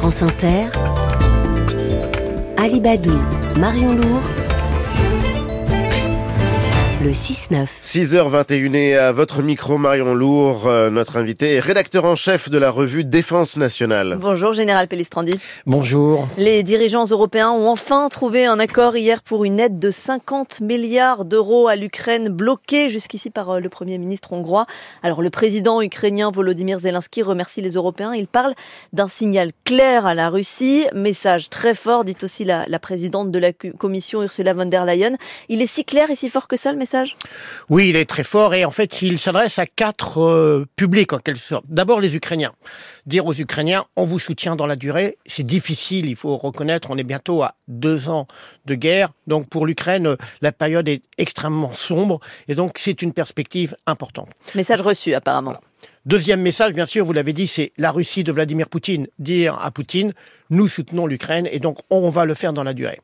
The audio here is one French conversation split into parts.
France Inter, Alibadou, Marion Lourd, le 6-9. 6h21 et à votre micro Marion Lourd, euh, notre invité est rédacteur en chef de la revue Défense nationale. Bonjour Général Pellistrandi. Bonjour. Les dirigeants européens ont enfin trouvé un accord hier pour une aide de 50 milliards d'euros à l'Ukraine bloquée jusqu'ici par euh, le Premier ministre hongrois. Alors le président ukrainien Volodymyr Zelensky remercie les Européens. Il parle d'un signal clair à la Russie, message très fort, dit aussi la, la présidente de la Commission Ursula von der Leyen. Il est si clair et si fort que ça le message oui, il est très fort et en fait, il s'adresse à quatre euh, publics en quelque sorte. D'abord les Ukrainiens. Dire aux Ukrainiens, on vous soutient dans la durée, c'est difficile, il faut reconnaître, on est bientôt à deux ans de guerre. Donc pour l'Ukraine, la période est extrêmement sombre et donc c'est une perspective importante. Message reçu apparemment. Deuxième message, bien sûr, vous l'avez dit, c'est la Russie de Vladimir Poutine. Dire à Poutine, nous soutenons l'Ukraine et donc on va le faire dans la durée.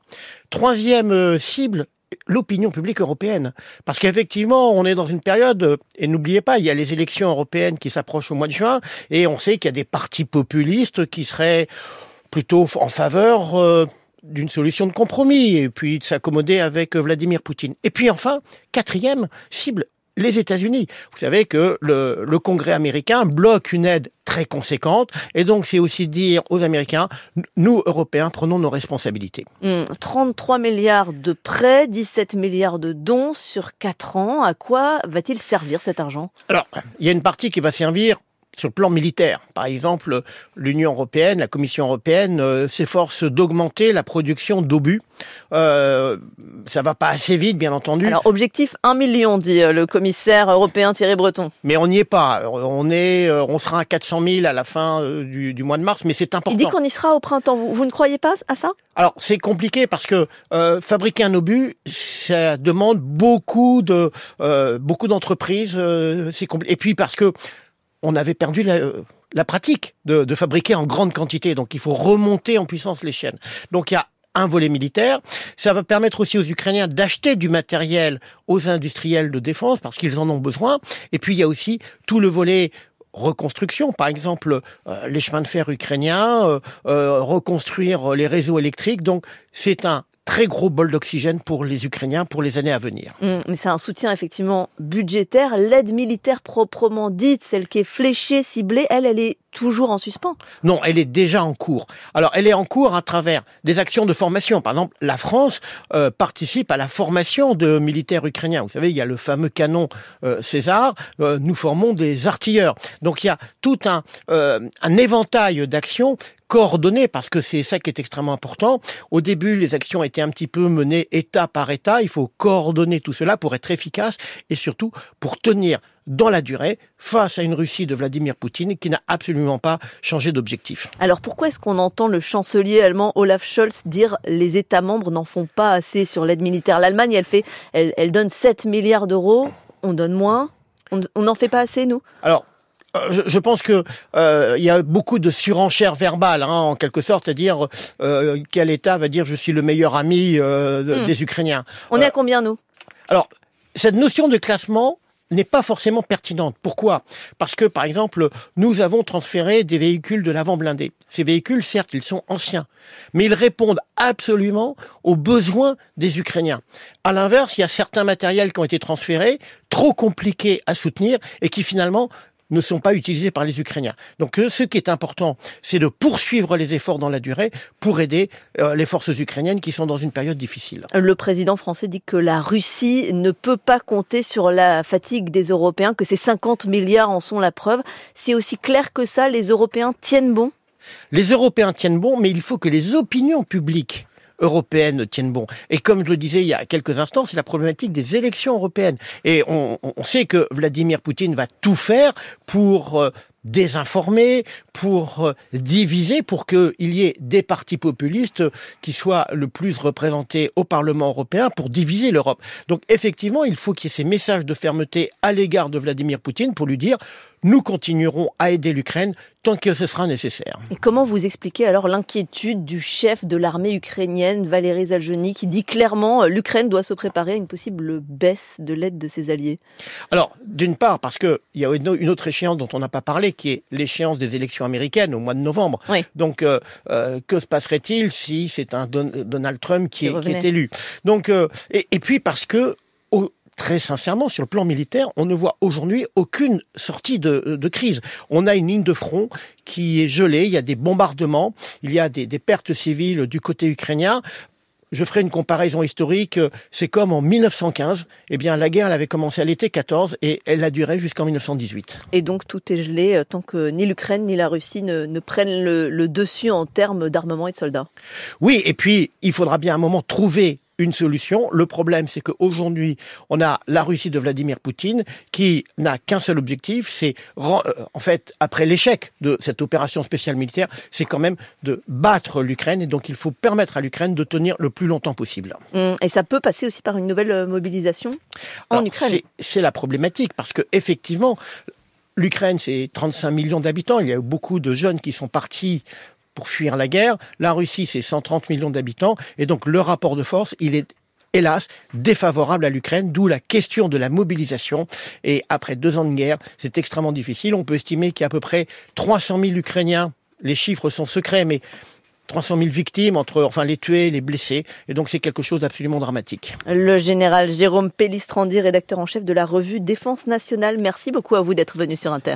Troisième euh, cible, l'opinion publique européenne. Parce qu'effectivement, on est dans une période, et n'oubliez pas, il y a les élections européennes qui s'approchent au mois de juin, et on sait qu'il y a des partis populistes qui seraient plutôt en faveur euh, d'une solution de compromis, et puis de s'accommoder avec Vladimir Poutine. Et puis enfin, quatrième cible, les États-Unis. Vous savez que le, le, Congrès américain bloque une aide très conséquente, et donc c'est aussi dire aux Américains, nous, Européens, prenons nos responsabilités. 33 hmm, milliards de prêts, 17 milliards de dons sur 4 ans. À quoi va-t-il servir cet argent? Alors, il y a une partie qui va servir sur le plan militaire. Par exemple, l'Union européenne, la Commission européenne euh, s'efforce d'augmenter la production d'obus. Euh, ça va pas assez vite, bien entendu. Alors, objectif 1 million, dit euh, le commissaire européen Thierry Breton. Mais on n'y est pas. On est, euh, on sera à 400 000 à la fin du, du mois de mars, mais c'est important. Il dit qu'on y sera au printemps. Vous, vous ne croyez pas à ça? Alors, c'est compliqué parce que fabriquer un obus, ça demande beaucoup de, beaucoup d'entreprises. c'est Et puis parce que on avait perdu la, pratique de, fabriquer en grande quantité. Donc il faut remonter en puissance les chaînes. Donc il y a un volet militaire. Ça va permettre aussi aux Ukrainiens d'acheter du matériel aux industriels de défense parce qu'ils en ont besoin. Et puis il y a aussi tout le volet reconstruction, par exemple euh, les chemins de fer ukrainiens, euh, euh, reconstruire les réseaux électriques. Donc c'est un très gros bol d'oxygène pour les Ukrainiens pour les années à venir. Mmh, mais c'est un soutien effectivement budgétaire. L'aide militaire proprement dite, celle qui est fléchée, ciblée, elle, elle est toujours en suspens Non, elle est déjà en cours. Alors, elle est en cours à travers des actions de formation. Par exemple, la France euh, participe à la formation de militaires ukrainiens. Vous savez, il y a le fameux canon euh, César. Euh, nous formons des artilleurs. Donc, il y a tout un, un éventail d'actions coordonnées parce que c'est ça qui est extrêmement important. Au début, les actions étaient un petit peu menées état par état. Il faut coordonner tout cela pour être efficace et surtout pour tenir dans la durée face à une Russie de Vladimir Poutine qui n'a absolument pas changé d'objectif. Alors pourquoi est-ce qu'on entend le chancelier allemand Olaf Scholz dire les États membres n'en font pas assez sur l'aide militaire L'Allemagne, elle fait, elle, donne 7 milliards d'euros, on donne moins, on n'en fait pas assez nous? Alors euh, je, pense que euh, il y a beaucoup de surenchère verbale, hein, en quelque sorte, c'est-à-dire euh, quel État va dire je suis le meilleur ami hmm. des Ukrainiens. On est à combien nous? Alors cette notion de classement, n'est pas forcément pertinente. Pourquoi? Parce que, par exemple, nous avons transféré des véhicules de l'avant blindé. Ces véhicules, certes, ils sont anciens, mais ils répondent absolument aux besoins des Ukrainiens. À l'inverse, il y a certains matériels qui ont été transférés, trop compliqués à soutenir, et qui finalement ne sont pas utilisés par les Ukrainiens. Donc euh, ce qui est important, c'est de poursuivre les efforts dans la durée pour aider euh, les forces ukrainiennes qui sont dans une période difficile. Le président français dit que la Russie ne peut pas compter sur la fatigue des Européens, que ces 50 milliards en sont la preuve. C'est aussi clair que ça, les Européens tiennent bon? Les Européens tiennent bon, mais il faut que les opinions publiques européennes tiennent bon. Et comme je le disais il y a quelques instants, c'est la problématique des élections européennes. Et on, on, sait que Vladimir Poutine va tout faire pour euh, désinformer, pour euh, diviser, pour qu'il y ait des partis populistes qui soient le plus représentés au Parlement européen pour diviser l'Europe. Donc effectivement, il faut qu'il y ait ces messages de fermeté à l'égard de Vladimir Poutine pour lui dire nous continuerons à aider l'Ukraine tant que ce sera nécessaire. Et comment vous expliquez alors l'inquiétude du chef de l'armée ukrainienne, Valéry Zalzhny, qui dit clairement euh, l'Ukraine doit se préparer à une possible baisse de l'aide de ses alliés? Alors, d'une part, parce qu'il y a une autre échéance dont on n'a pas parlé, qui est l'échéance des élections américaines au mois de novembre. Oui. Donc, euh, euh, que se passerait-il si c'est un Don- Donald Trump qui, est, qui revenait. est élu? Donc, euh, et, et puis parce que au- Très sincèrement, sur le plan militaire, on ne voit aujourd'hui aucune sortie de, de crise. On a une ligne de front qui est gelée, il y a des bombardements, il y a des, des pertes civiles du côté ukrainien. Je ferai une comparaison historique. C'est comme en 1915. Eh bien, la guerre, elle avait commencé à l'été 14 et elle a duré jusqu'en 1918. Et donc tout est gelé euh, tant que ni l'Ukraine ni la Russie ne, ne prennent le, le dessus en termes d'armement et de soldats. Oui, et puis il faudra bien à un moment trouver une solution. Le problème, c'est qu'aujourd'hui, on a la Russie de Vladimir Poutine qui n'a qu'un seul objectif, c'est euh, en fait après l'échec de cette opération spéciale militaire, c'est quand même de battre l'Ukraine et donc il faut permettre à l'Ukraine de tenir le plus longtemps possible. Hum, Et ça peut passer aussi par une nouvelle euh, mobilisation en Alors, Ukraine. c'est- C'est la problématique parce que effectivement, l'Ukraine c'est 35 millions d'habitants. Il y a eu beaucoup de jeunes qui sont partis pour fuir la guerre. La Russie c'est 130 millions d'habitants et donc le rapport de force il est hélas défavorable à l'Ukraine, d'où la question de la mobilisation. Et après deux ans de guerre, c'est extrêmement difficile. On peut estimer qu'il y a à peu près 300 000 Ukrainiens. Les chiffres sont secrets, mais 300 000 victimes entre enfin les tués, les blessés. Et donc c'est quelque chose d'absolument dramatique. Le général Jérôme Pellistrandi, rédacteur en chef de la revue Défense nationale. Merci beaucoup à vous d'être venu sur Inter.